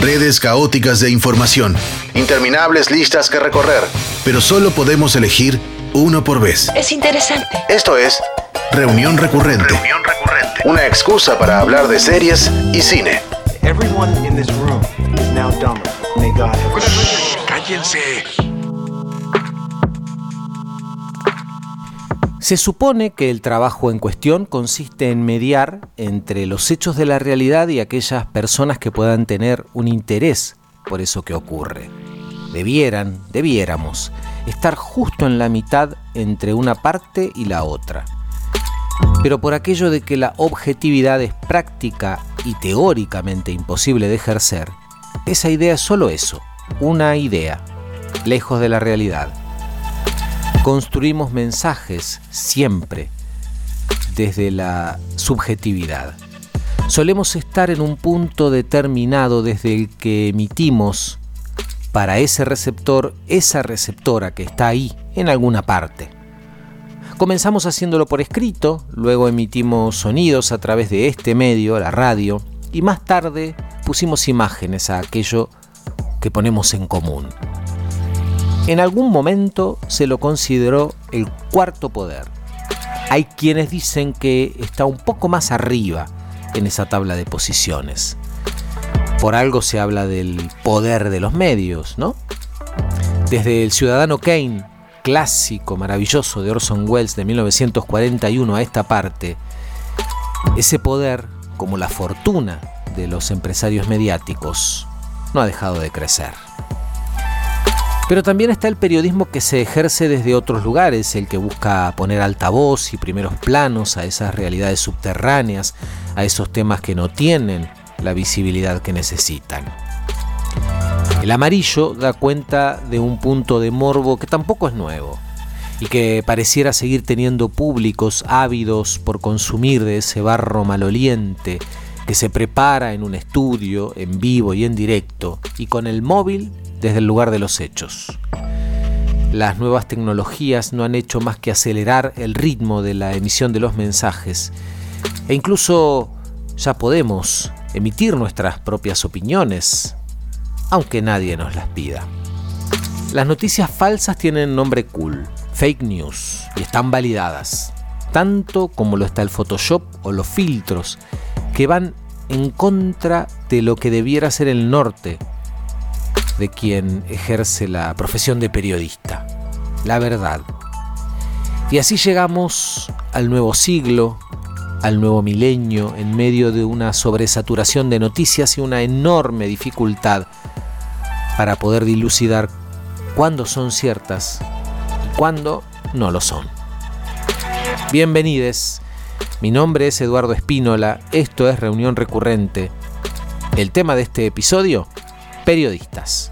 Redes caóticas de información, interminables listas que recorrer, pero solo podemos elegir uno por vez. Es interesante. Esto es Reunión Recurrente. Reunión recurrente. Una excusa para hablar de series y cine. Everyone in this room is now dumber. May God have mercy. Cállense. Se supone que el trabajo en cuestión consiste en mediar entre los hechos de la realidad y aquellas personas que puedan tener un interés por eso que ocurre. Debieran, debiéramos, estar justo en la mitad entre una parte y la otra. Pero por aquello de que la objetividad es práctica y teóricamente imposible de ejercer, esa idea es solo eso, una idea, lejos de la realidad. Construimos mensajes siempre desde la subjetividad. Solemos estar en un punto determinado desde el que emitimos para ese receptor esa receptora que está ahí, en alguna parte. Comenzamos haciéndolo por escrito, luego emitimos sonidos a través de este medio, la radio, y más tarde pusimos imágenes a aquello que ponemos en común. En algún momento se lo consideró el cuarto poder. Hay quienes dicen que está un poco más arriba en esa tabla de posiciones. Por algo se habla del poder de los medios, ¿no? Desde el Ciudadano Kane, clásico maravilloso de Orson Welles de 1941 a esta parte, ese poder, como la fortuna de los empresarios mediáticos, no ha dejado de crecer. Pero también está el periodismo que se ejerce desde otros lugares, el que busca poner altavoz y primeros planos a esas realidades subterráneas, a esos temas que no tienen la visibilidad que necesitan. El amarillo da cuenta de un punto de morbo que tampoco es nuevo y que pareciera seguir teniendo públicos ávidos por consumir de ese barro maloliente que se prepara en un estudio, en vivo y en directo, y con el móvil desde el lugar de los hechos. Las nuevas tecnologías no han hecho más que acelerar el ritmo de la emisión de los mensajes e incluso ya podemos emitir nuestras propias opiniones, aunque nadie nos las pida. Las noticias falsas tienen nombre cool, fake news, y están validadas, tanto como lo está el Photoshop o los filtros, que van en contra de lo que debiera ser el norte de quien ejerce la profesión de periodista, la verdad. Y así llegamos al nuevo siglo, al nuevo milenio, en medio de una sobresaturación de noticias y una enorme dificultad para poder dilucidar cuándo son ciertas y cuándo no lo son. Bienvenidos, mi nombre es Eduardo Espínola, esto es Reunión Recurrente. El tema de este episodio, periodistas.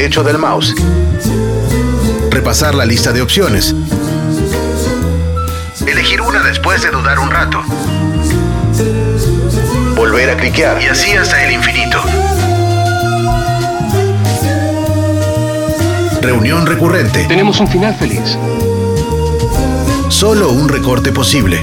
Derecho del mouse. Repasar la lista de opciones. Elegir una después de dudar un rato. Volver a cliquear y así hasta el infinito. Reunión recurrente. Tenemos un final feliz. Solo un recorte posible.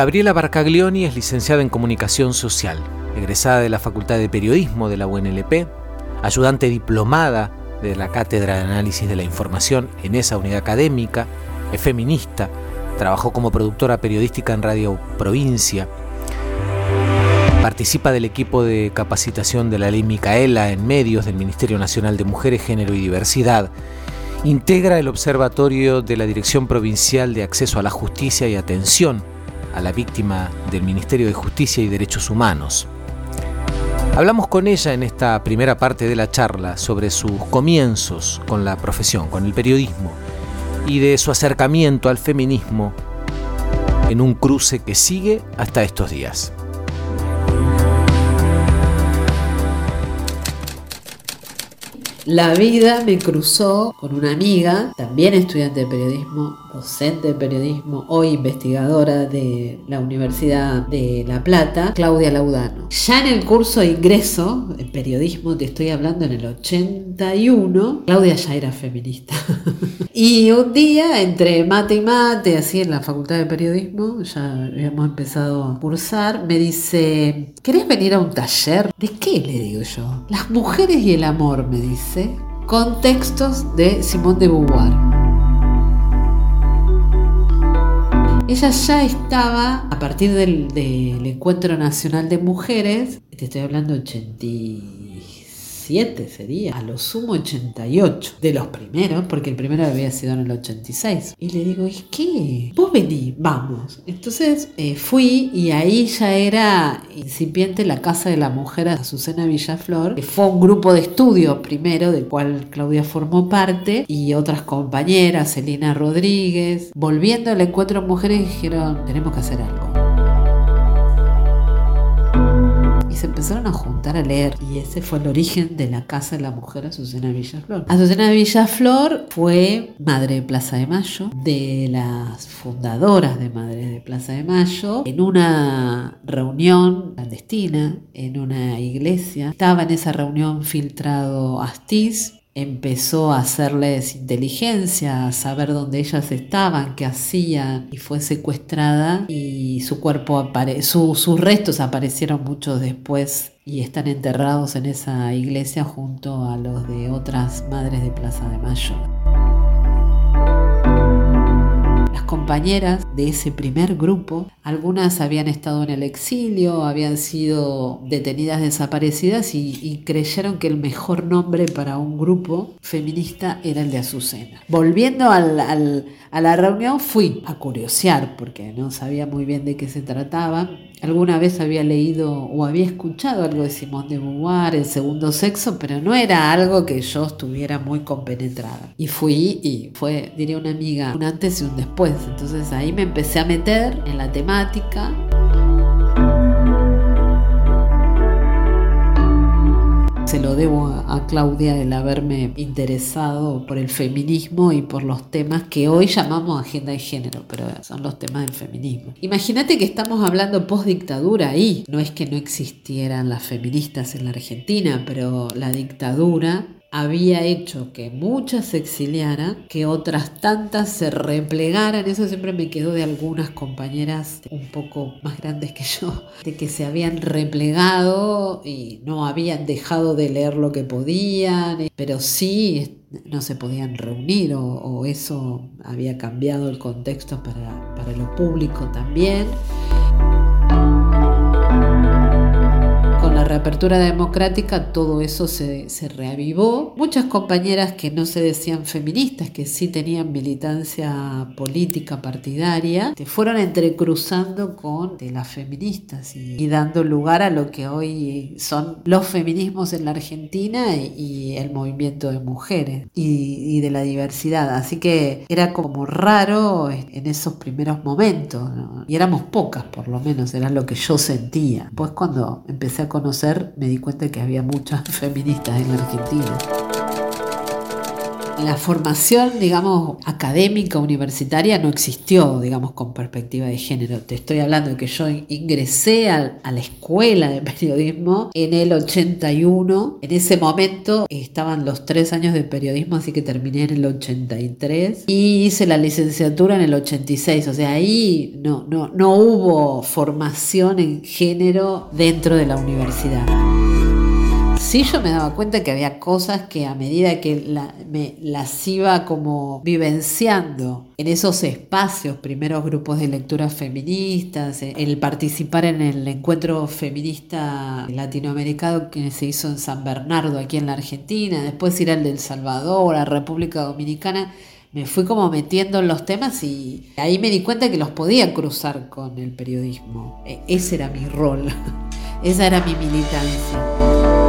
Gabriela Barcaglioni es licenciada en Comunicación Social, egresada de la Facultad de Periodismo de la UNLP, ayudante diplomada de la Cátedra de Análisis de la Información en esa unidad académica, es feminista, trabajó como productora periodística en Radio Provincia, participa del equipo de capacitación de la ley Micaela en medios del Ministerio Nacional de Mujeres, Género y Diversidad, integra el Observatorio de la Dirección Provincial de Acceso a la Justicia y Atención a la víctima del Ministerio de Justicia y Derechos Humanos. Hablamos con ella en esta primera parte de la charla sobre sus comienzos con la profesión, con el periodismo, y de su acercamiento al feminismo en un cruce que sigue hasta estos días. La vida me cruzó con una amiga, también estudiante de periodismo, docente de periodismo, hoy investigadora de la Universidad de La Plata, Claudia Laudano. Ya en el curso de ingreso en periodismo, te estoy hablando en el 81, Claudia ya era feminista. y un día, entre mate y mate, así en la Facultad de Periodismo, ya habíamos empezado a cursar, me dice, ¿querés venir a un taller? ¿De qué? Le digo yo. Las mujeres y el amor, me dice. Contextos de Simone de Beauvoir. Ella ya estaba, a partir del, Encuentro Nacional de Mujeres, te estoy hablando 80 sería, a lo sumo 88, de los primeros, porque el primero había sido en el 86. Y le digo, ¿y qué? Vos vení, vamos. Entonces eh, fui y ahí ya era incipiente la Casa de la Mujer Azucena Villaflor, que fue un grupo de estudio primero, del cual Claudia formó parte, y otras compañeras, Celina Rodríguez. Volviendo al encuentro mujeres dijeron, tenemos que hacer algo. Empezaron a juntar a leer y ese fue el origen de la Casa de la Mujer Azucena Villaflor. Azucena Villaflor fue madre de Plaza de Mayo, de las fundadoras de Madres de Plaza de Mayo, en una reunión clandestina en una iglesia. Estaba en esa reunión filtrado Astiz, empezó a hacerles inteligencia, a saber dónde ellas estaban, qué hacían, y fue secuestrada y su cuerpo apare sus restos aparecieron mucho después y están enterrados en esa iglesia junto a los de otras madres de Plaza de Mayo compañeras de ese primer grupo. Algunas habían estado en el exilio, habían sido detenidas desaparecidas y, creyeron que el mejor nombre para un grupo feminista era el de Azucena. Volviendo a la reunión fui a curiosear porque no sabía muy bien de qué se trataba. Alguna vez había leído o había escuchado algo de Simón de Beauvoir, el segundo sexo, pero no era algo que yo estuviera muy compenetrada. Y fui y fue, diría una amiga, un antes y un después. Entonces ahí me empecé a meter en la temática se lo debo a, Claudia el haberme interesado por el feminismo y por los temas que hoy llamamos agenda de género, pero son los temas del feminismo. Imagínate que estamos hablando post dictadura ahí. No es que no existieran las feministas en la Argentina, pero la dictadura había hecho que muchas se exiliaran, que otras tantas se replegaran. Eso siempre me quedó de algunas compañeras un poco más grandes que yo, de que se habían replegado y no habían dejado de leer lo que podían, pero sí no se podían reunir o, eso había cambiado el contexto para, para lo público también. Reapertura democrática todo eso se, se, reavivó. Muchas compañeras que no se decían feministas, que sí tenían militancia política partidaria, te fueron entrecruzando con de las feministas y, dando lugar a lo que hoy son los feminismos en la Argentina y, el movimiento de mujeres y, de la diversidad. Así que era como raro en esos primeros momentos, y éramos pocas por lo menos, era lo que yo sentía. Pues cuando empecé a conocer me di cuenta que había muchas feministas en la Argentina. La formación, digamos, académica, universitaria no existió, digamos, con perspectiva de género. Te estoy hablando de que yo ingresé a, la escuela de periodismo en el 81. En ese momento estaban los tres años de periodismo, así que terminé en el 83. Y hice la licenciatura en el 86. O sea, ahí no, no, no hubo formación en género dentro de la universidad sí yo me daba cuenta que había cosas que a medida que me las iba como vivenciando en esos espacios, primeros grupos de lectura feministas, eh, el participar en el encuentro feminista latinoamericano que se hizo en San Bernardo, aquí en la Argentina, después ir al de El Salvador, a República Dominicana, me fui como metiendo en los temas y ahí me di cuenta que los podía cruzar con el periodismo. E, ese era mi rol, esa era mi militancia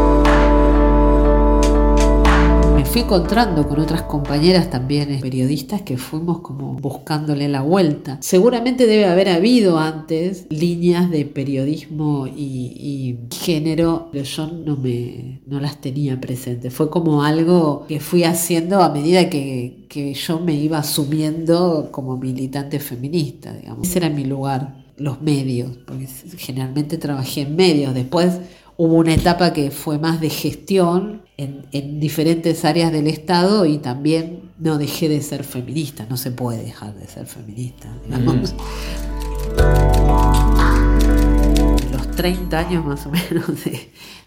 fui encontrando con otras compañeras también eh, periodistas que fuimos como buscándole la vuelta. Seguramente debe haber habido antes líneas de periodismo y, género, pero yo no, me, no las tenía presentes. Fue como algo que fui haciendo a medida que, que yo me iba asumiendo como militante feminista, digamos. Ese era mi lugar, los medios, porque generalmente trabajé en medios. Después hubo una etapa que fue más de gestión en, diferentes áreas del Estado y también no dejé de ser feminista, no se puede dejar de ser feminista. Digamos. Los 30 años más o menos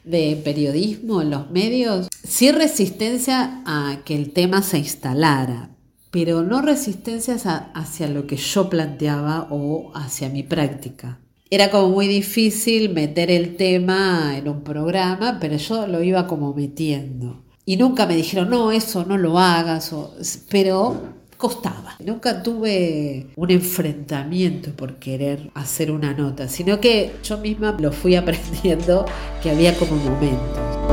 de, periodismo en los medios, sí resistencia a que el tema se instalara, pero no resistencias hacia lo que yo planteaba o hacia mi práctica era como muy difícil meter el tema en un programa, pero yo lo iba como metiendo. Y nunca me dijeron, no, eso no lo hagas, pero costaba. Nunca tuve un enfrentamiento por querer hacer una nota, sino que yo misma lo fui aprendiendo que había como momentos.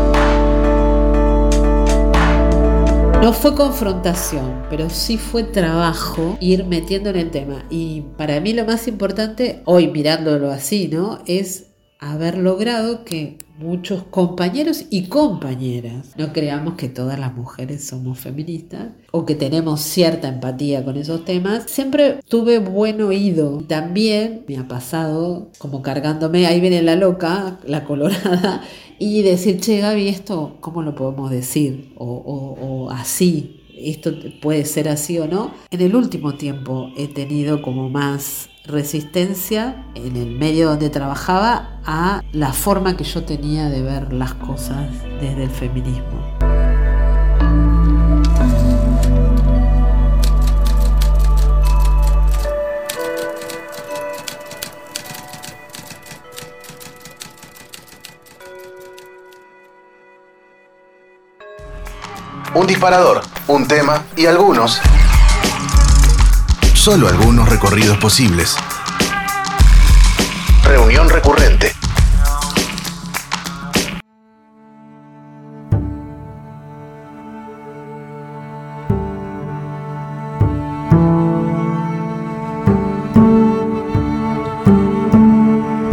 No fue confrontación, pero sí fue trabajo ir metiendo en el tema. Y para mí lo más importante, hoy mirándolo así, ¿no? Es haber logrado que muchos compañeros y compañeras, no creamos que todas las mujeres somos feministas o que tenemos cierta empatía con esos temas, siempre tuve buen oído. También me ha pasado como cargándome, ahí viene la loca, la colorada, y decir, che Gaby, esto, ¿cómo lo podemos decir? O, así, esto puede ser así o no. En el último tiempo he tenido como más resistencia en el medio donde trabajaba a la forma que yo tenía de ver las cosas desde el feminismo. Un disparador, un tema y algunos, solo algunos recorridos posibles. Reunión recurrente.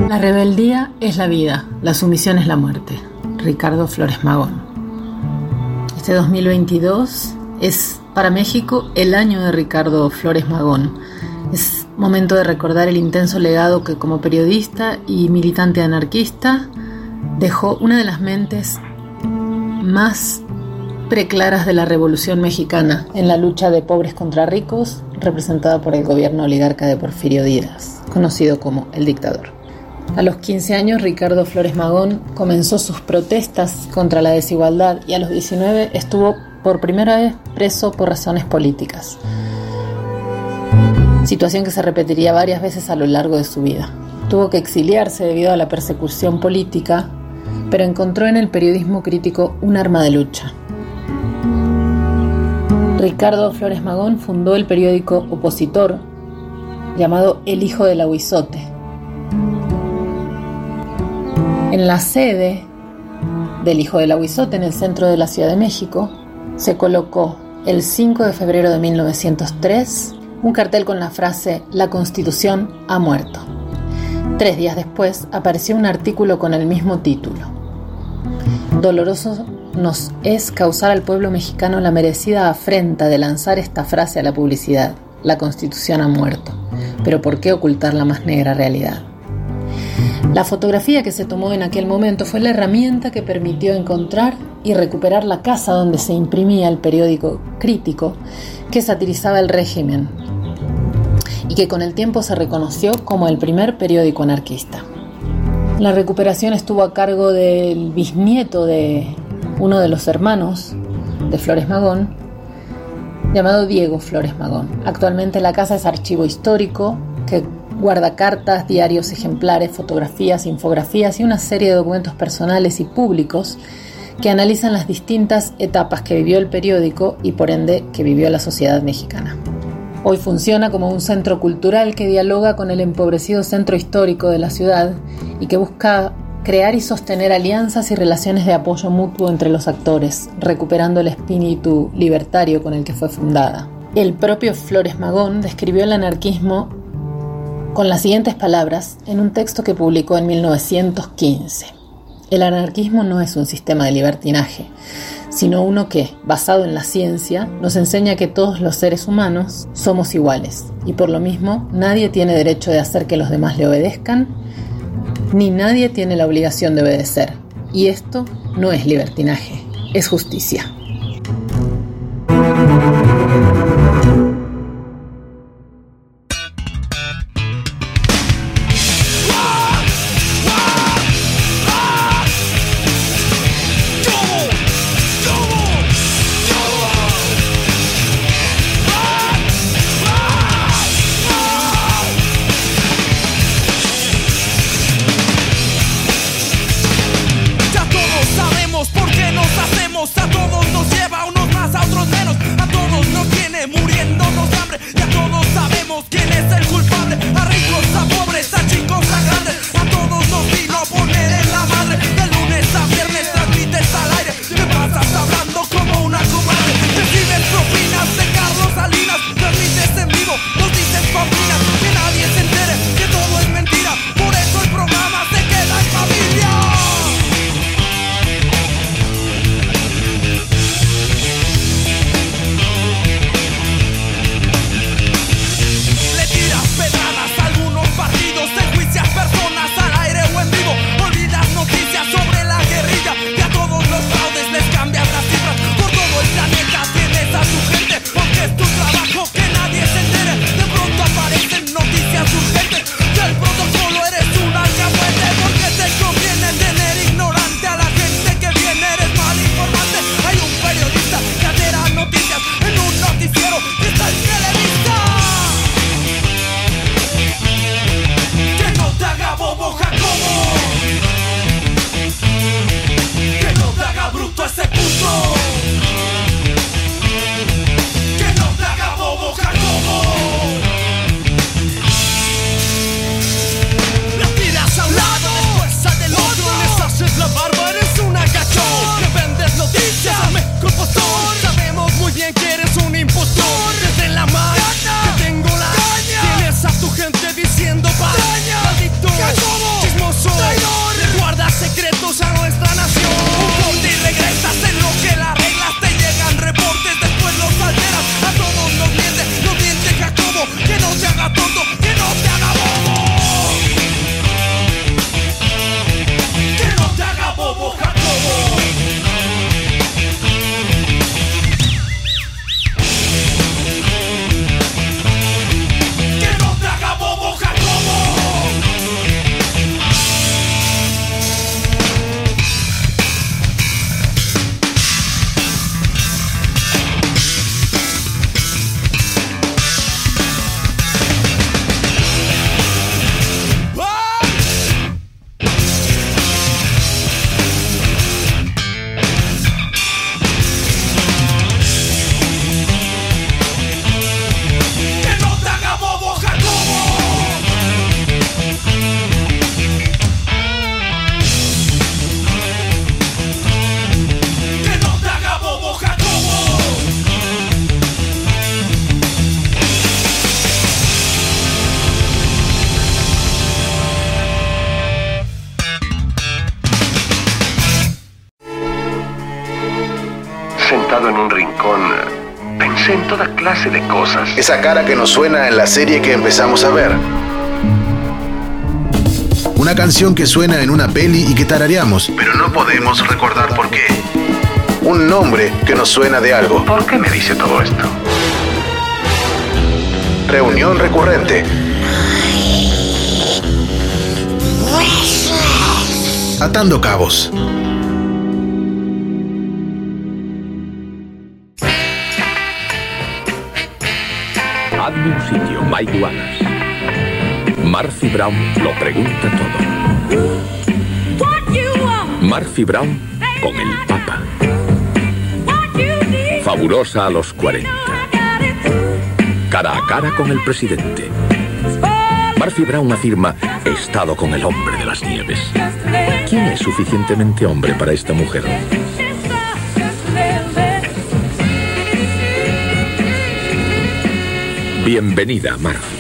La rebeldía es la vida, la sumisión es la muerte. Ricardo Flores Magón. Este 2022 es para México el año de Ricardo Flores Magón. Es momento de recordar el intenso legado que como periodista y militante anarquista dejó una de las mentes más preclaras de la Revolución Mexicana en la lucha de pobres contra ricos, representada por el gobierno oligarca de Porfirio Díaz, conocido como el dictador. A los 15 años, Ricardo Flores Magón comenzó sus protestas contra la desigualdad y a los 19 estuvo por primera vez preso por razones políticas. Situación que se repetiría varias veces a lo largo de su vida. Tuvo que exiliarse debido a la persecución política pero encontró en el periodismo crítico un arma de lucha. Ricardo Flores Magón fundó el periódico opositor llamado El Hijo del Aguizote. En la sede del Hijo del Aguizote, en el centro de la Ciudad de México, se colocó el 5 de febrero de 1903 un cartel con la frase La Constitución ha muerto. Tres días después apareció un artículo con el mismo título. Doloroso nos es causar al pueblo mexicano la merecida afrenta de lanzar esta frase a la publicidad. La Constitución ha muerto. Pero ¿por qué ocultar la más negra realidad? La fotografía que se tomó en aquel momento fue la herramienta que permitió encontrar y recuperar la casa donde se imprimía el periódico crítico que satirizaba el régimen y que con el tiempo se reconoció como el primer periódico anarquista. La recuperación estuvo a cargo del bisnieto de uno de los hermanos de Flores Magón, llamado Diego Flores Magón. Actualmente la casa es archivo histórico que guarda cartas, diarios ejemplares, fotografías, infografías y una serie de documentos personales y públicos que analizan las distintas etapas que vivió el periódico y por ende que vivió la sociedad mexicana. Hoy funciona como un centro cultural que dialoga con el empobrecido centro histórico de la ciudad y que busca crear y sostener alianzas y relaciones de apoyo mutuo entre los actores, recuperando el espíritu libertario con el que fue fundada. El propio Flores Magón describió el anarquismo con las siguientes palabras en un texto que publicó en 1915. El anarquismo no es un sistema de libertinaje, sino uno que, basado en la ciencia, nos enseña que todos los seres humanos somos iguales y por lo mismo nadie tiene derecho de hacer que los demás le obedezcan, ni nadie tiene la obligación de obedecer. Y esto no es libertinaje, es justicia. En toda clase de cosas. Esa cara que nos suena en la serie que empezamos a ver. Una canción que suena en una peli y que tarareamos, pero no podemos recordar por qué. Un nombre que nos suena de algo. ¿Por qué me dice todo esto? Reunión recurrente. Atando cabos. Un sitio, Mike Wallace. Murphy Brown lo pregunta todo. Murphy Brown con el Papa. Fabulosa a los 40. Cara a cara con el presidente. Murphy Brown afirma, he estado con el hombre de las nieves. ¿Quién es suficientemente hombre para esta mujer? Bienvenida, Murphy.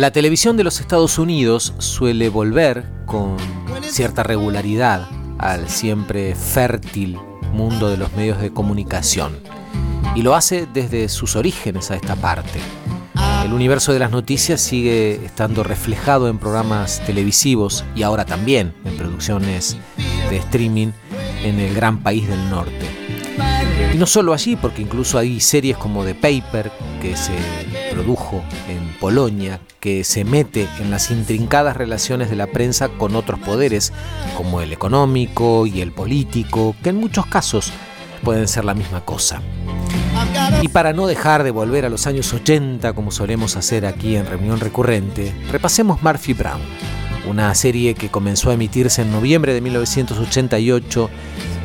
La televisión de los Estados Unidos suele volver con cierta regularidad al siempre fértil mundo de los medios de comunicación y lo hace desde sus orígenes a esta parte. El universo de las noticias sigue estando reflejado en programas televisivos y ahora también en producciones de streaming en el gran país del norte. Y no solo allí, porque incluso hay series como The Paper, que se produjo en Polonia, que se mete en las intrincadas relaciones de la prensa con otros poderes, como el económico y el político, que en muchos casos pueden ser la misma cosa. Y para no dejar de volver a los años 80, como solemos hacer aquí en reunión recurrente, repasemos Murphy Brown, una serie que comenzó a emitirse en noviembre de 1988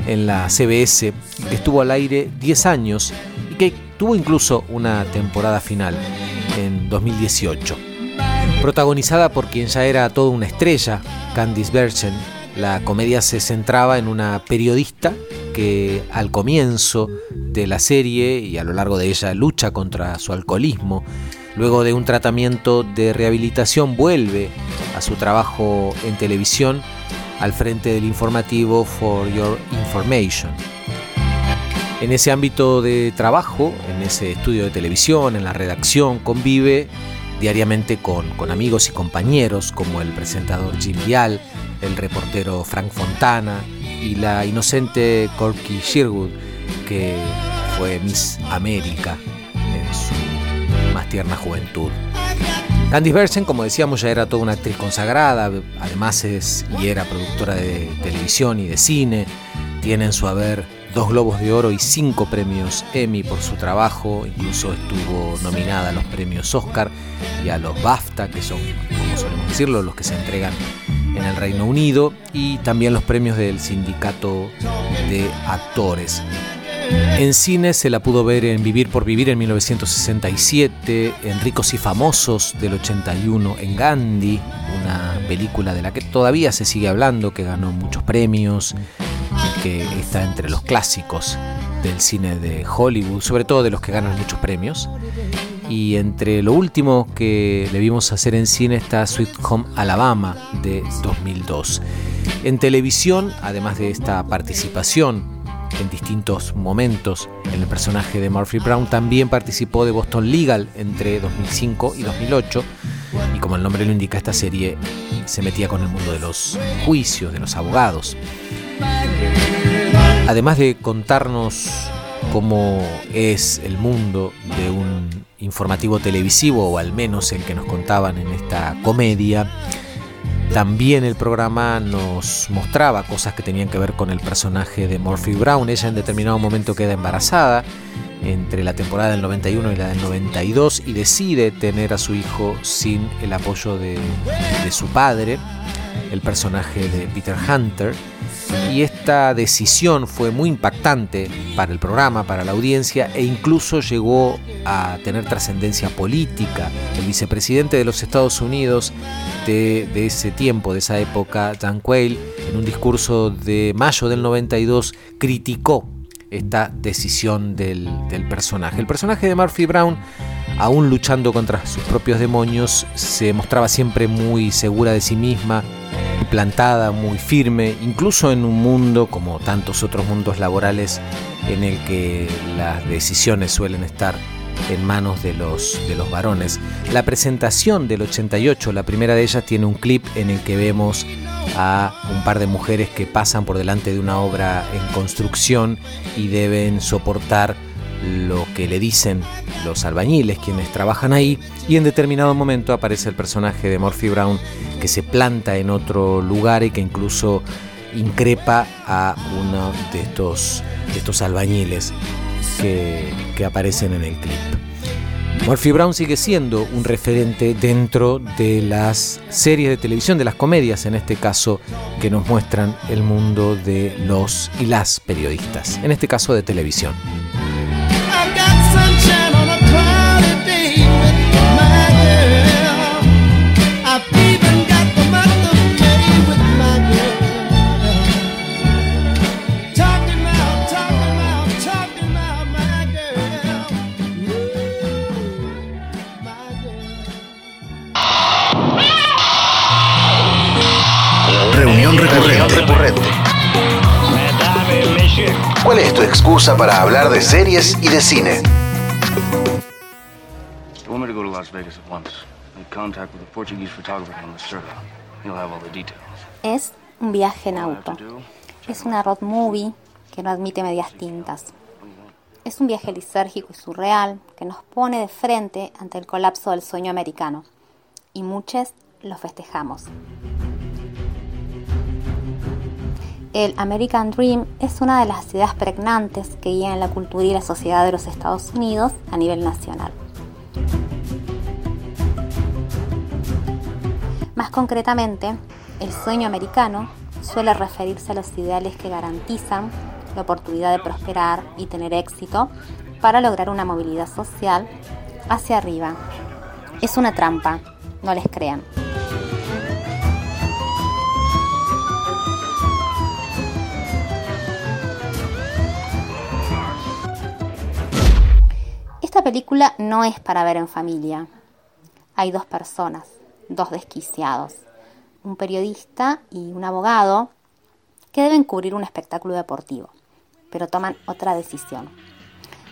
en la CBS, que estuvo al aire 10 años y que tuvo incluso una temporada final en 2018. Protagonizada por quien ya era toda una estrella, Candice Bergen, la comedia se centraba en una periodista que al comienzo de la serie y a lo largo de ella lucha contra su alcoholismo. Luego de un tratamiento de rehabilitación vuelve a su trabajo en televisión al frente del informativo For Your Information. En ese ámbito de trabajo, en ese estudio de televisión, en la redacción, convive diariamente con, amigos y compañeros como el presentador Jim Vial, el reportero Frank Fontana y la inocente Corky Sherwood, que fue Miss América en su más tierna juventud. Candice Bersen, como decíamos, ya era toda una actriz consagrada, además es y era productora de televisión y de cine, tiene en su haber dos Globos de Oro y cinco premios Emmy por su trabajo, incluso estuvo nominada a los premios Oscar y a los BAFTA, que son, como solemos decirlo, los que se entregan en el Reino Unido, y también los premios del Sindicato de Actores. En cine se la pudo ver en Vivir por Vivir en 1967, en Ricos y Famosos del 81, en Gandhi, una película de la que todavía se sigue hablando, que ganó muchos premios, que está entre los clásicos del cine de Hollywood, sobre todo de los que ganan muchos premios. Y entre lo último que le vimos hacer en cine está Sweet Home Alabama de 2002. En televisión, además de esta participación en distintos momentos en el personaje de Murphy Brown, también participó de Boston Legal entre 2005 y 2008. Y como el nombre lo indica, esta serie se metía con el mundo de los juicios, de los abogados. Además de contarnos cómo es el mundo de un informativo televisivo, o al menos el que nos contaban en esta comedia, también el programa nos mostraba cosas que tenían que ver con el personaje de Murphy Brown. Ella en determinado momento queda embarazada entre la temporada del 91 y la del 92 y decide tener a su hijo sin el apoyo de, de su padre, el personaje de Peter Hunter y esta decisión fue muy impactante para el programa, para la audiencia e incluso llegó a tener trascendencia política. El vicepresidente de los Estados Unidos de, ese tiempo, de esa época, Dan Quayle, en un discurso de mayo del 92, criticó esta decisión del, del personaje. El personaje de Murphy Brown aún luchando contra sus propios demonios, se mostraba siempre muy segura de sí misma, plantada, muy firme, incluso en un mundo como tantos otros mundos laborales en el que las decisiones suelen estar en manos de los, de los varones. La presentación del 88, la primera de ellas, tiene un clip en el que vemos a un par de mujeres que pasan por delante de una obra en construcción y deben soportar lo que le dicen los albañiles, quienes trabajan ahí, y en determinado momento aparece el personaje de Murphy Brown que se planta en otro lugar y que incluso increpa a uno de estos, estos albañiles que, que aparecen en el clip. Murphy Brown sigue siendo un referente dentro de las series de televisión, de las comedias en este caso, que nos muestran el mundo de los y las periodistas, en este caso de televisión. Excusa para hablar de series y de cine? You want me to go to Las Vegas at once. Make contact with a Portuguese photographer named Lacerda. He'll have all the details. Es un viaje en auto. Es una road movie que no admite medias tintas. Es un viaje lisérgico y surreal que nos pone de frente ante el colapso del sueño americano. Y muchos lo festejamos. El American Dream es una de las ideas pregnantes que guían la cultura y la sociedad de los Estados Unidos a nivel nacional. Más concretamente, el sueño americano suele referirse a los ideales que garantizan la oportunidad de prosperar y tener éxito para lograr una movilidad social hacia arriba. Es una trampa, no les crean. Película no es para ver en familia. Hay dos personas, dos desquiciados, un periodista y un abogado que deben cubrir un espectáculo deportivo, pero toman otra decisión,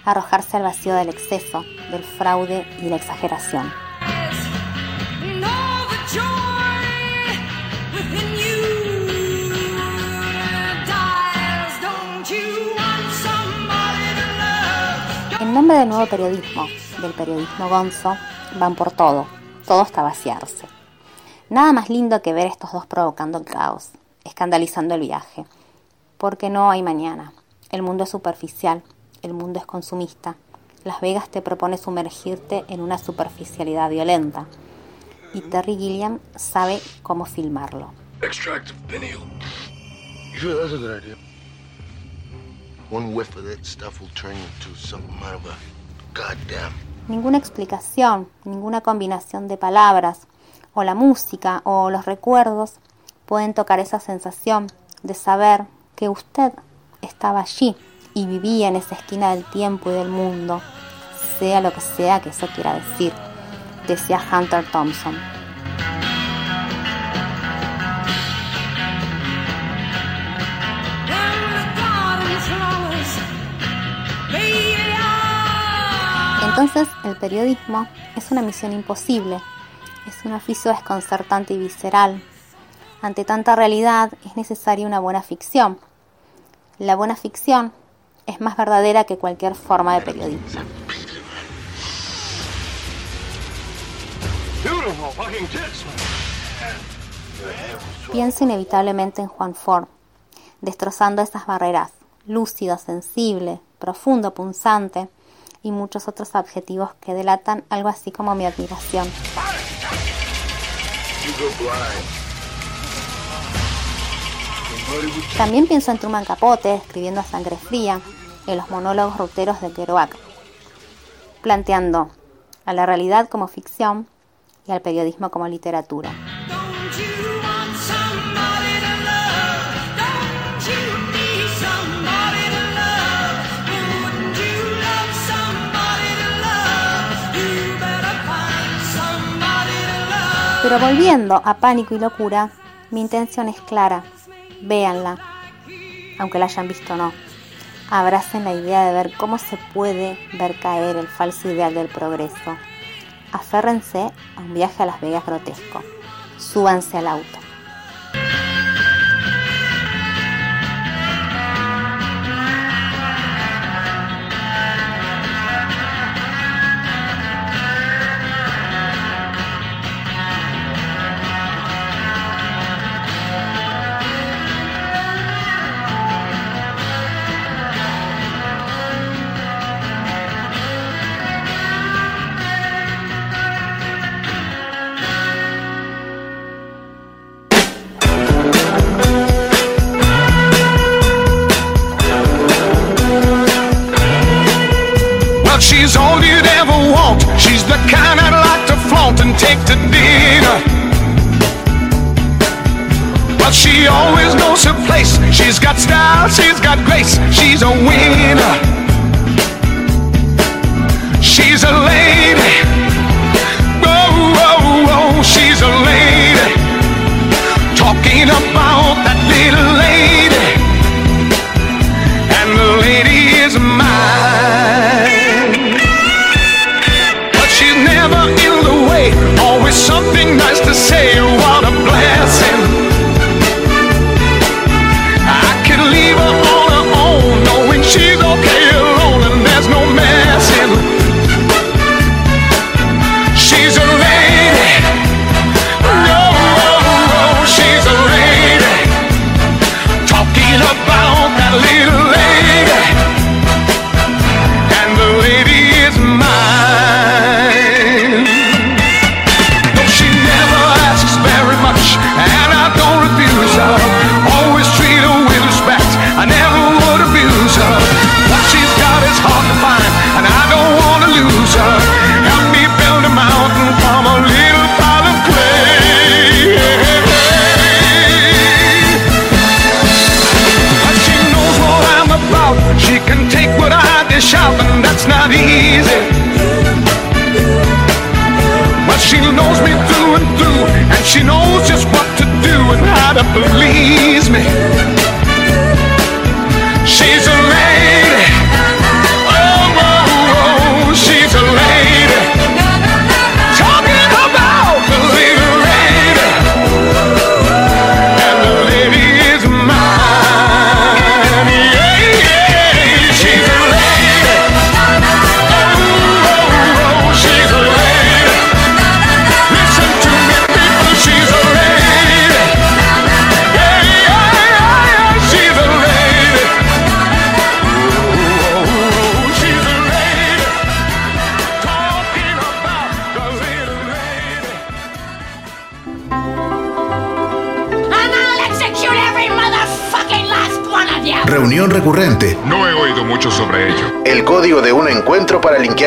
arrojarse al vacío del exceso, del fraude y la exageración. En nombre del nuevo periodismo, del periodismo gonzo, van por todo, todo está vaciarse. Nada más lindo que ver estos dos provocando el caos, escandalizando el viaje, porque no hay mañana. El mundo es superficial, el mundo es consumista. Las Vegas te propone sumergirte en una superficialidad violenta. Y Terry Gilliam sabe cómo filmarlo. Ninguna explicación, ninguna combinación de palabras, o la música, o los recuerdos pueden tocar esa sensación de saber que usted estaba allí y vivía en esa esquina del tiempo y del mundo, sea lo que sea que eso quiera decir, decía Hunter Thompson. Entonces el periodismo es una misión imposible, es un oficio desconcertante y visceral. Ante tanta realidad es necesaria una buena ficción. La buena ficción es más verdadera que cualquier forma de periodismo. Pienso inevitablemente en Juan Ford, destrozando esas barreras, lúcido, sensible, profundo, punzante, y muchos otros adjetivos que delatan algo así como mi admiración. También pienso en Truman Capote escribiendo a sangre fría en los monólogos ruteros de Kerouac, planteando a la realidad como ficción y al periodismo como literatura. Pero volviendo a Pánico y Locura, mi intención es clara. Véanla, aunque la hayan visto o no. Abracen la idea de ver cómo se puede ver caer el falso ideal del progreso. Aférrense a un viaje a Las Vegas grotesco. Súbanse al auto. Take to dinner. But she always knows her place. She's got style, she's got grace. She's a winner.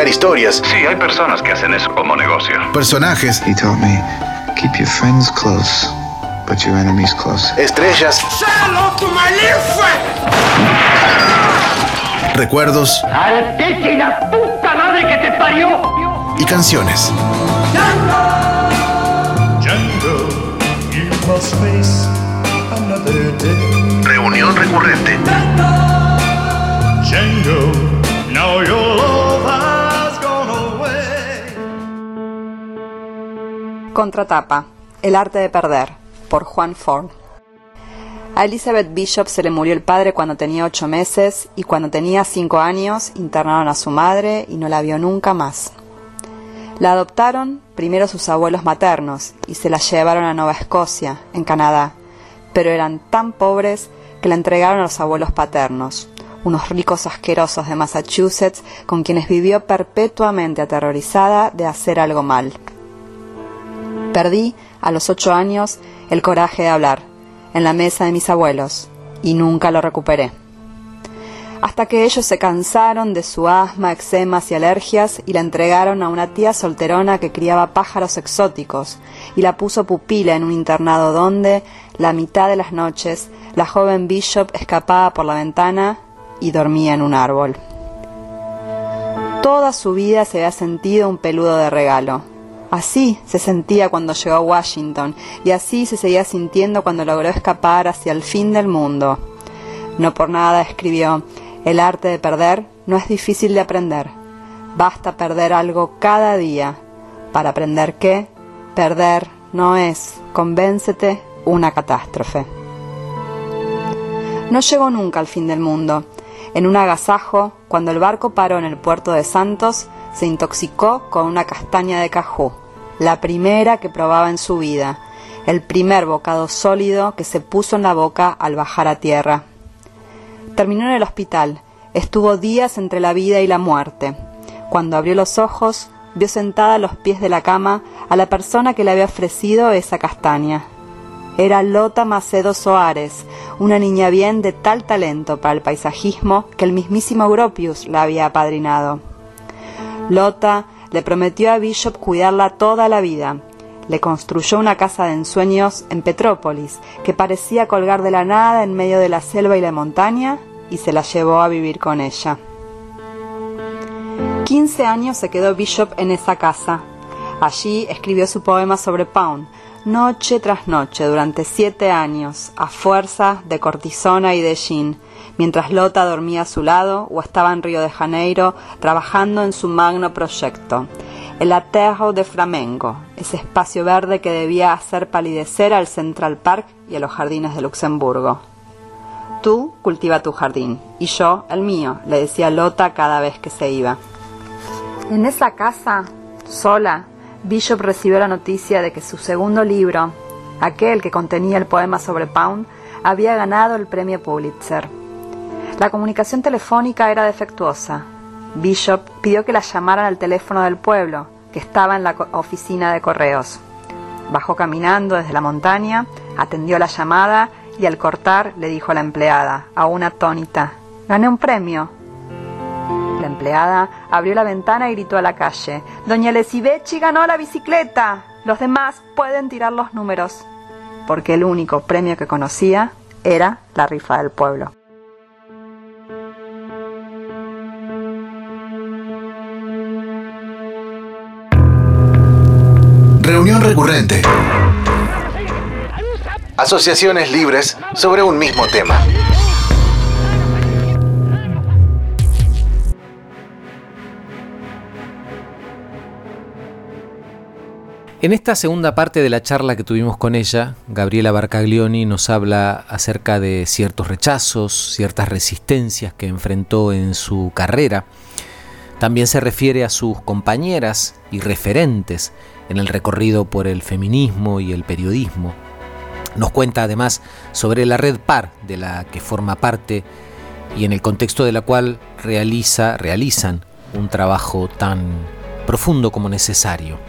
Historias. Sí, hay personas que hacen eso como negocio. Personajes. He taught me keep your friends close, but your enemies close. Estrellas. Say hello to my little friend. Recuerdos. ¡Altete la puta madre que te parió! Y canciones. Django, you must face another day. Reunión recurrente. Contratapa. El arte de perder. Por Juan Ford. A Elizabeth Bishop se le murió el padre cuando tenía ocho meses y cuando tenía cinco años internaron a su madre y no la vio nunca más. La adoptaron primero sus abuelos maternos y se la llevaron a Nueva Escocia, en Canadá, pero eran tan pobres que la entregaron a los abuelos paternos, unos ricos asquerosos de Massachusetts con quienes vivió perpetuamente aterrorizada de hacer algo mal. Perdí, a los ocho años, el coraje de hablar, en la mesa de mis abuelos, y nunca lo recuperé. Hasta que ellos se cansaron de su asma, eczemas y alergias y la entregaron a una tía solterona que criaba pájaros exóticos y la puso pupila en un internado donde, la mitad de las noches, la joven Bishop escapaba por la ventana y dormía en un árbol. Toda su vida se había sentido un peludo de regalo. Así se sentía cuando llegó a Washington y así se seguía sintiendo cuando logró escapar hacia el fin del mundo. No por nada escribió, el arte de perder no es difícil de aprender. Basta perder algo cada día. Para aprender que perder no es, convéncete, una catástrofe. No llegó nunca al fin del mundo. En un agasajo, cuando el barco paró en el puerto de Santos, se intoxicó con una castaña de cajú, la primera que probaba en su vida, el primer bocado sólido que se puso en la boca al bajar a tierra. Terminó en el hospital, estuvo días entre la vida y la muerte. Cuando abrió los ojos, vio sentada a los pies de la cama a la persona que le había ofrecido esa castaña. Era Lota Macedo Soares, una niña bien de tal talento para el paisajismo que el mismísimo Gropius la había apadrinado. Lota le prometió a Bishop cuidarla toda la vida. Le construyó una casa de ensueños en Petrópolis, que parecía colgar de la nada en medio de la selva y la montaña, y se la llevó a vivir con ella. Quince años se quedó Bishop en esa casa. Allí escribió su poema sobre Pound, noche tras noche durante siete años, a fuerza de cortisona y de gin, mientras Lota dormía a su lado o estaba en Río de Janeiro trabajando en su magno proyecto, el Aterro de Flamengo, ese espacio verde que debía hacer palidecer al Central Park y a los jardines de Luxemburgo. Tú cultiva tu jardín y yo el mío, le decía Lota cada vez que se iba. En esa casa, sola, Bishop recibió la noticia de que su segundo libro, aquel que contenía el poema sobre Pound, había ganado el premio Pulitzer. La comunicación telefónica era defectuosa. Bishop pidió que la llamaran al teléfono del pueblo, que estaba en la oficina de correos. Bajó caminando desde la montaña, atendió la llamada y al cortar le dijo a la empleada, aún atónita, gané un premio. Empleada abrió la ventana y gritó a la calle, Doña Lesibechi ganó la bicicleta. Los demás pueden tirar los números. Porque el único premio que conocía era la rifa del pueblo. Reunión recurrente. Asociaciones libres sobre un mismo tema. En esta segunda parte de la charla que tuvimos con ella, Gabriela Barcaglioni nos habla acerca de ciertos rechazos, ciertas resistencias que enfrentó en su carrera. También se refiere a sus compañeras y referentes en el recorrido por el feminismo y el periodismo. Nos cuenta además sobre la red PAR de la que forma parte y en el contexto de la cual realiza, realizan un trabajo tan profundo como necesario.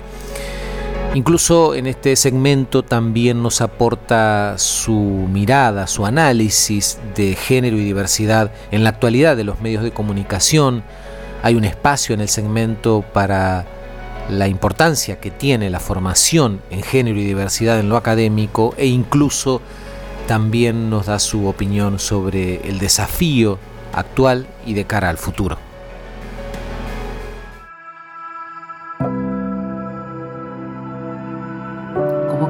Incluso en este segmento también nos aporta su mirada, su análisis de género y diversidad en la actualidad de los medios de comunicación. Hay un espacio en el segmento para la importancia que tiene la formación en género y diversidad en lo académico e incluso también nos da su opinión sobre el desafío actual y de cara al futuro.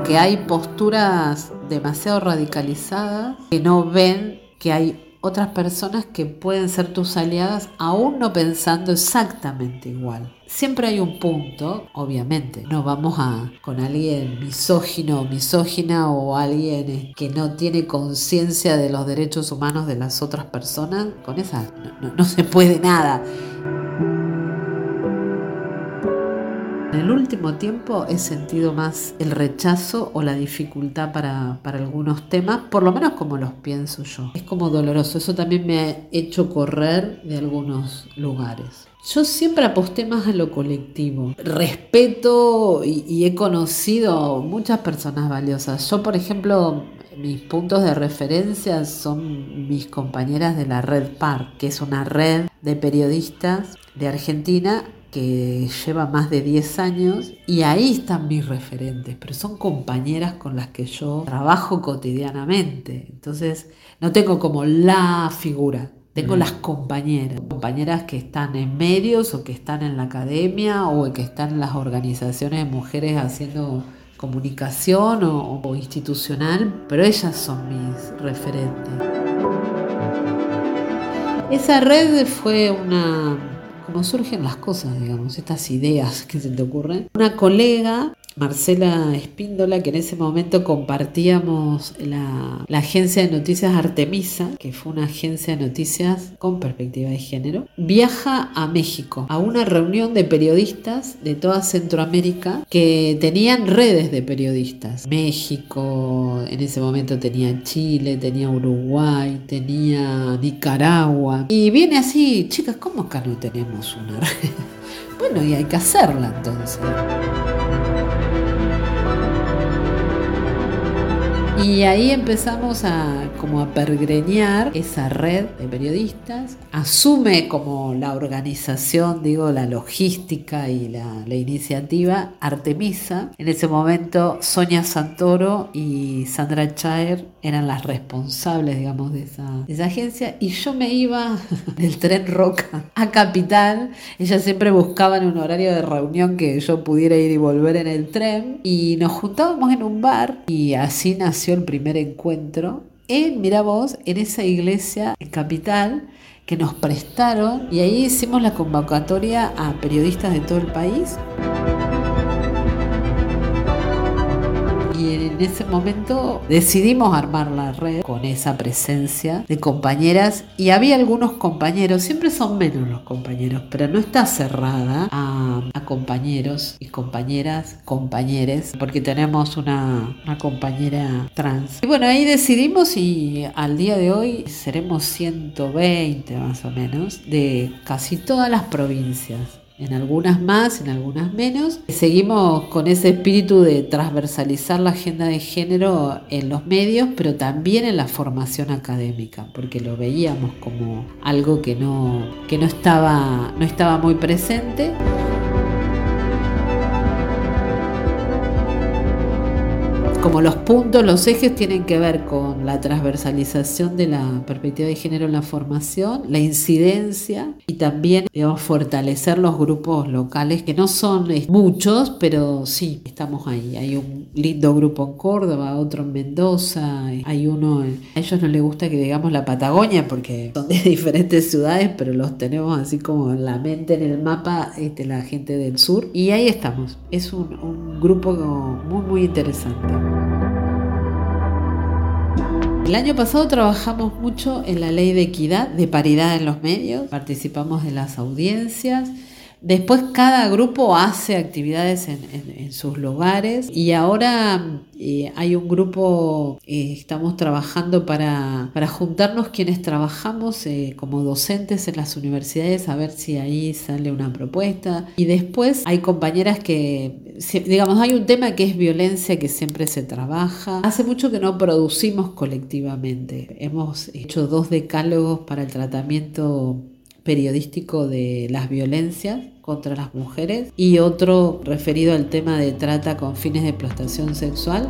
Que hay posturas demasiado radicalizadas que no ven que hay otras personas que pueden ser tus aliadas aún no pensando exactamente igual. Siempre hay un punto, obviamente, no vamos a con alguien misógino o misógina o alguien que no tiene conciencia de los derechos humanos de las otras personas, con esa no, no, no se puede nada. En el último tiempo he sentido más el rechazo o la dificultad para, para, algunos temas, por lo menos como los pienso yo. Es como doloroso, eso también me ha hecho correr de algunos lugares. Yo siempre aposté más a lo colectivo. Respeto y, y he conocido muchas personas valiosas. Yo, por ejemplo, mis puntos de referencia son mis compañeras de la Red PAR, que es una red de periodistas de Argentina que lleva más de 10 años y ahí están mis referentes, pero son compañeras con las que yo trabajo cotidianamente. Entonces no tengo como la figura, Tengo las compañeras, compañeras que están en medios o que están en la academia o que están en las organizaciones de mujeres haciendo comunicación o, o institucional, pero ellas son mis referentes. Esa red fue una, como surgen las cosas, digamos, estas ideas que se te ocurren. Una colega Marcela Espíndola, que en ese momento compartíamos la, agencia de noticias Artemisa, que fue una agencia de noticias con perspectiva de género, viaja a México a una reunión de periodistas de toda Centroamérica que tenían redes de periodistas. México, en ese momento tenía Chile, tenía Uruguay, tenía Nicaragua. Y viene así, chicas, ¿cómo acá no tenemos una red? bueno, y hay que hacerla entonces. Y ahí empezamos a como a pergreñar esa red de periodistas. Asume como la organización, digo, la logística y la, la iniciativa Artemisa. En ese momento Sonia Santoro y Sandra Chaer eran las responsables, digamos, de esa, de esa agencia. Y yo me iba del tren Roca a Capital. Ellas siempre buscaban un horario de reunión que yo pudiera ir y volver en el tren. Y nos juntábamos en un bar y así nació el primer encuentro en, mira vos, en esa iglesia en Capital que nos prestaron y ahí hicimos la convocatoria a periodistas de todo el país. En ese momento decidimos armar la red con esa presencia de compañeras y había algunos compañeros, siempre son menos los compañeros, pero no está cerrada a, compañeros y compañeras, compañeres, porque tenemos una, una compañera trans. Y bueno, ahí decidimos y al día de hoy seremos 120 más o menos de casi todas las provincias en algunas más, en algunas menos. Seguimos con ese espíritu de transversalizar la agenda de género en los medios, pero también en la formación académica, porque lo veíamos como algo que no, que no, estaba, no estaba muy presente. Como los puntos, los ejes tienen que ver con la transversalización de la perspectiva de género en la formación, la incidencia y también digamos, fortalecer los grupos locales, que no son muchos, pero sí, estamos ahí. Hay un lindo grupo en Córdoba, otro en Mendoza, hay uno, a ellos no les gusta que digamos la Patagonia porque son de diferentes ciudades, pero los tenemos así como en la mente, en el mapa, este, la gente del sur. Y ahí estamos. Es un, un grupo muy, muy interesante. El año pasado trabajamos mucho en la ley de equidad, de paridad en los medios, participamos de las audiencias. Después cada grupo hace actividades en, sus lugares y ahora eh, hay un grupo, eh, estamos trabajando para, para, juntarnos quienes trabajamos eh, como docentes en las universidades a ver si ahí sale una propuesta. Y después hay compañeras que, digamos, hay un tema que es violencia que siempre se trabaja. Hace mucho que no producimos colectivamente. Hemos hecho dos decálogos para el tratamiento periodístico de las violencias contra las mujeres y otro referido al tema de trata con fines de explotación sexual.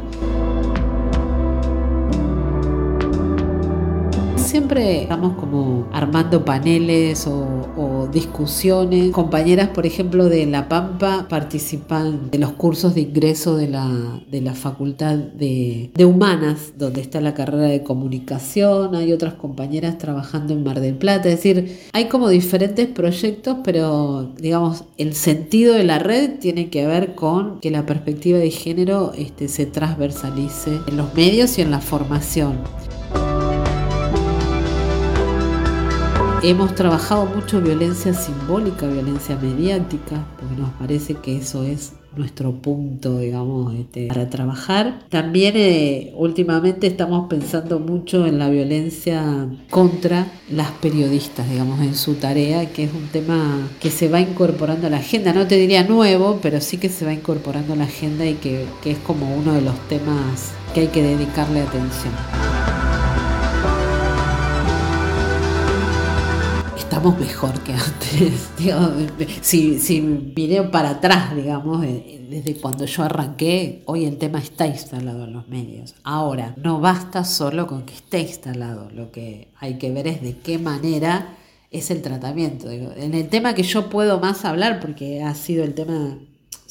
Siempre estamos como armando paneles o, o, discusiones. Compañeras, por ejemplo, de La Pampa participan de los cursos de ingreso de la, de la Facultad de, de Humanas, donde está la carrera de comunicación. Hay otras compañeras trabajando en Mar del Plata. Es decir, hay como diferentes proyectos, pero digamos, el sentido de la red tiene que ver con que la perspectiva de género este, se transversalice en los medios y en la formación. Hemos trabajado mucho violencia simbólica, violencia mediática, porque nos parece que eso es nuestro punto, digamos, este, para trabajar. También eh, últimamente estamos pensando mucho en la violencia contra las periodistas, digamos, en su tarea, que es un tema que se va incorporando a la agenda. No te diría nuevo, pero sí que se va incorporando a la agenda y que, que es como uno de los temas que hay que dedicarle atención. Mejor que antes. si, si miré para atrás, digamos, desde cuando yo arranqué, hoy el tema está instalado en los medios. Ahora, no basta solo con que esté instalado, lo que hay que ver es de qué manera es el tratamiento. En el tema que yo puedo más hablar, porque ha sido el tema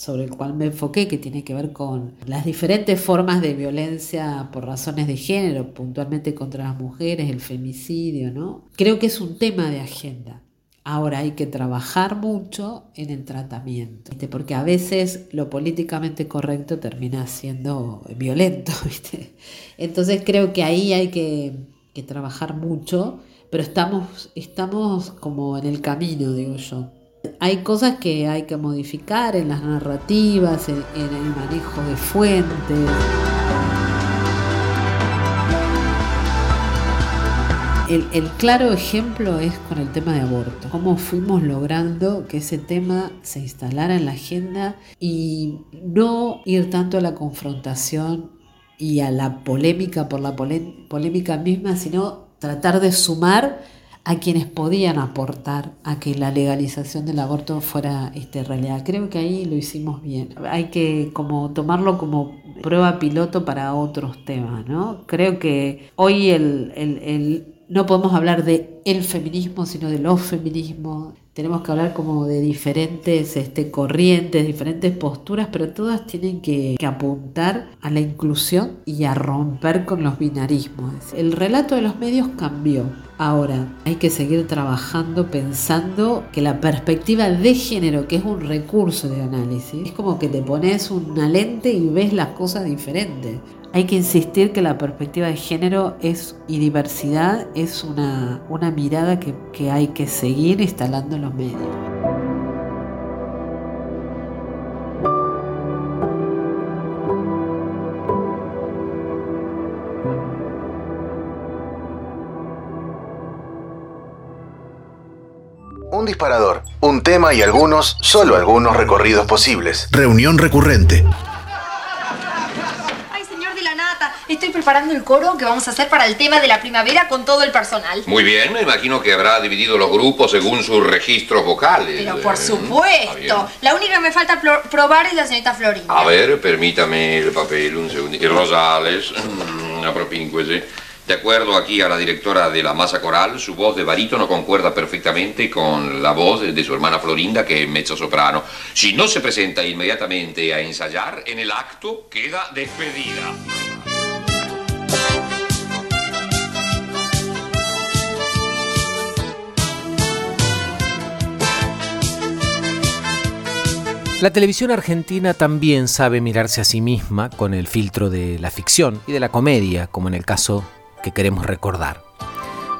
sobre el cual me enfoqué, que tiene que ver con las diferentes formas de violencia por razones de género, puntualmente contra las mujeres, el femicidio, ¿no? Creo que es un tema de agenda. Ahora hay que trabajar mucho en el tratamiento, porque a veces lo políticamente correcto termina siendo violento. ¿viste? Entonces creo que ahí hay que, que trabajar mucho, pero estamos, estamos como en el camino, digo yo. Hay cosas que hay que modificar en las narrativas, en, el manejo de fuentes. El, claro ejemplo es con el tema de aborto, cómo fuimos logrando que ese tema se instalara en la agenda y no ir tanto a la confrontación y a la polémica por la polémica misma, sino tratar de sumar a quienes podían aportar a que la legalización del aborto fuera este, realidad. Creo que ahí lo hicimos bien. Hay que como tomarlo como prueba piloto para otros temas, ¿no? Creo que hoy el, el, no podemos hablar de el feminismo, sino de los feminismos. Tenemos que hablar como de diferentes este, corrientes, diferentes posturas, pero todas tienen que, que, apuntar a la inclusión y a romper con los binarismos. El relato de los medios cambió. Ahora, hay que seguir trabajando pensando que la perspectiva de género, que es un recurso de análisis, es como que te pones una lente y ves las cosas diferentes. Hay que insistir que la perspectiva de género es, y diversidad es una, una mirada que, hay que seguir instalando los medios. Un disparador, un tema y algunos, solo algunos recorridos posibles. Reunión recurrente. Estoy preparando el coro que vamos a hacer para el tema de la primavera con todo el personal. Muy bien, me imagino que habrá dividido los grupos según sus registros vocales. Pero por supuesto. La única que me falta probar es la señorita Florinda. A ver, permítame el papel un segundo. Rosales, mm, apropíncuese. De acuerdo aquí a la directora de la masa coral, su voz de barítono concuerda perfectamente con la voz de su hermana Florinda, que es mezzo soprano. Si no se presenta inmediatamente a ensayar, en el acto queda despedida. La televisión argentina también sabe mirarse a sí misma con el filtro de la ficción y de la comedia, como en el caso que queremos recordar.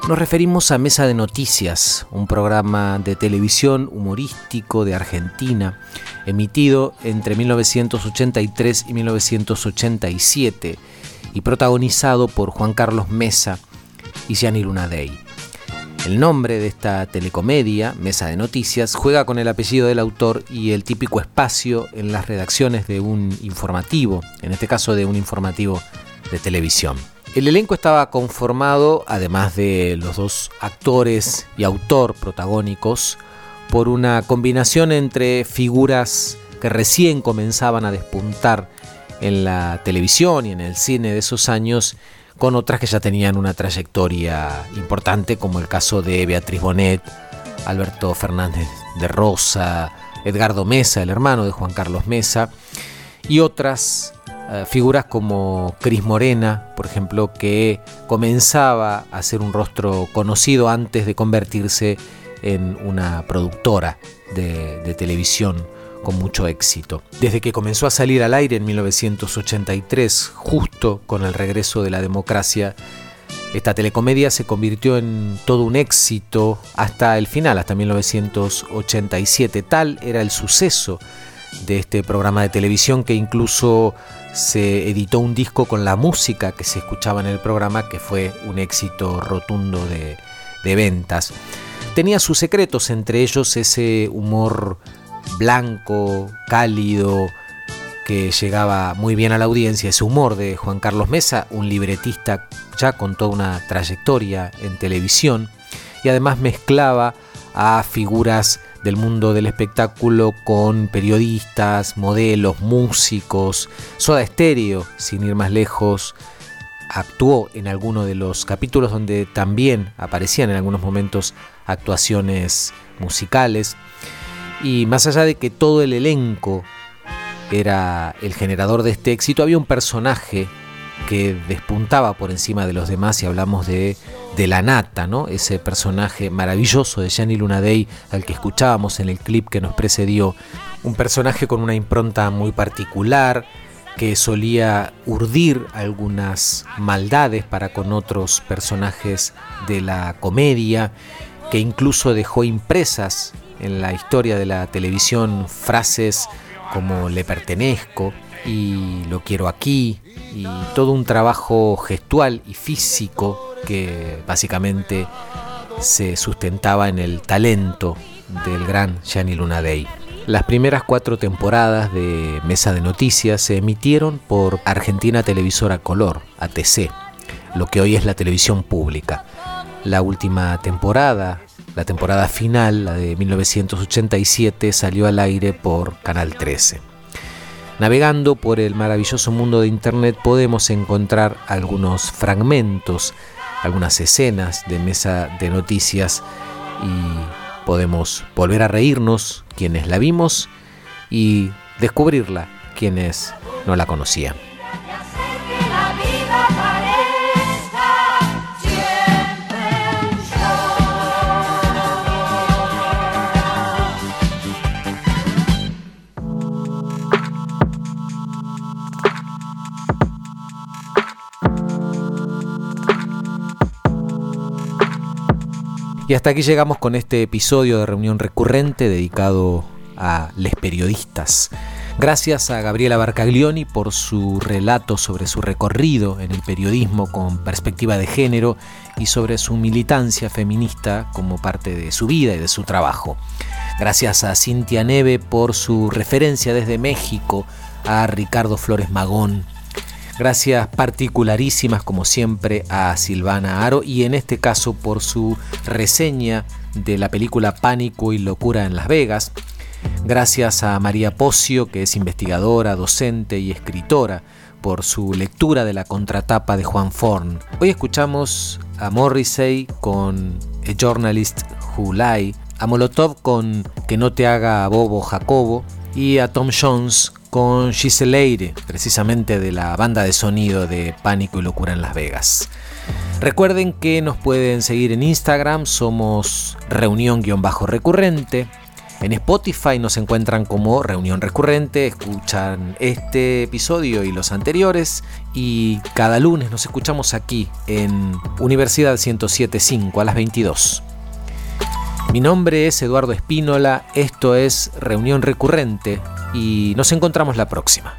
Nos referimos a Mesa de Noticias, un programa de televisión humorístico de Argentina, emitido entre 1983 y 1987 y protagonizado por Juan Carlos Mesa y Gianni Lunadei. El nombre de esta telecomedia, Mesa de Noticias, juega con el apellido del autor y el típico espacio en las redacciones de un informativo, en este caso de un informativo de televisión. El elenco estaba conformado, además de los dos actores y autor protagónicos, por una combinación entre figuras que recién comenzaban a despuntar en la televisión y en el cine de esos años con otras que ya tenían una trayectoria importante, como el caso de Beatriz Bonet, Alberto Fernández de Rosa, Edgardo Mesa, el hermano de Juan Carlos Mesa, y otras eh, figuras como Cris Morena, por ejemplo, que comenzaba a ser un rostro conocido antes de convertirse en una productora de televisión con mucho éxito. Desde que comenzó a salir al aire en 1983, justo con el regreso de la democracia, esta telecomedia se convirtió en todo un éxito hasta el final, hasta 1987. Tal era el suceso de este programa de televisión que incluso se editó un disco con la música que se escuchaba en el programa, que fue un éxito rotundo de, de ventas. Tenía sus secretos, entre ellos ese humor blanco, cálido, que llegaba muy bien a la audiencia, ese humor de Juan Carlos Mesa, un libretista ya con toda una trayectoria en televisión, y además mezclaba a figuras del mundo del espectáculo con periodistas, modelos, músicos, Soda Stereo, sin ir más lejos, actuó en alguno de los capítulos donde también aparecían en algunos momentos actuaciones musicales. Y más allá de que todo el elenco era el generador de este éxito, había un personaje que despuntaba por encima de los demás y hablamos de, de la nata, ¿no? ese personaje maravilloso de Gianni Lunadei al que escuchábamos en el clip que nos precedió, un personaje con una impronta muy particular que solía urdir algunas maldades para con otros personajes de la comedia, que incluso dejó impresas en la historia de la televisión frases como le pertenezco y lo quiero aquí y todo un trabajo gestual y físico que básicamente se sustentaba en el talento del gran Gianni Lunadei. Las primeras cuatro temporadas de Mesa de Noticias se emitieron por Argentina Televisora Color, ATC, lo que hoy es la televisión pública. La última temporada, la temporada final, la de 1987, salió al aire por Canal 13. Navegando por el maravilloso mundo de Internet podemos encontrar algunos fragmentos, algunas escenas de Mesa de Noticias y podemos volver a reírnos quienes la vimos y descubrirla quienes no la conocían. Y hasta aquí llegamos con este episodio de reunión recurrente dedicado a les periodistas. Gracias a Gabriela Barcaglioni por su relato sobre su recorrido en el periodismo con perspectiva de género y sobre su militancia feminista como parte de su vida y de su trabajo. Gracias a Cintia Neve por su referencia desde México a Ricardo Flores Magón Gracias particularísimas como siempre a Silvana Aro y en este caso por su reseña de la película Pánico y Locura en Las Vegas. Gracias a María Pocio, que es investigadora, docente y escritora, por su lectura de la contratapa de Juan Forn. Hoy escuchamos a Morrissey con A Journalist Who Lie, a Molotov con Que no te haga bobo Jacobo y a Tom Jones con Giselle precisamente de la banda de sonido de Pánico y Locura en Las Vegas. Recuerden que nos pueden seguir en Instagram, somos reunión-recurrente. En Spotify nos encuentran como Reunión Recurrente, escuchan este episodio y los anteriores y cada lunes nos escuchamos aquí en Universidad 1075 a las 22. Mi nombre es Eduardo Espínola, esto es Reunión Recurrente y nos encontramos la próxima.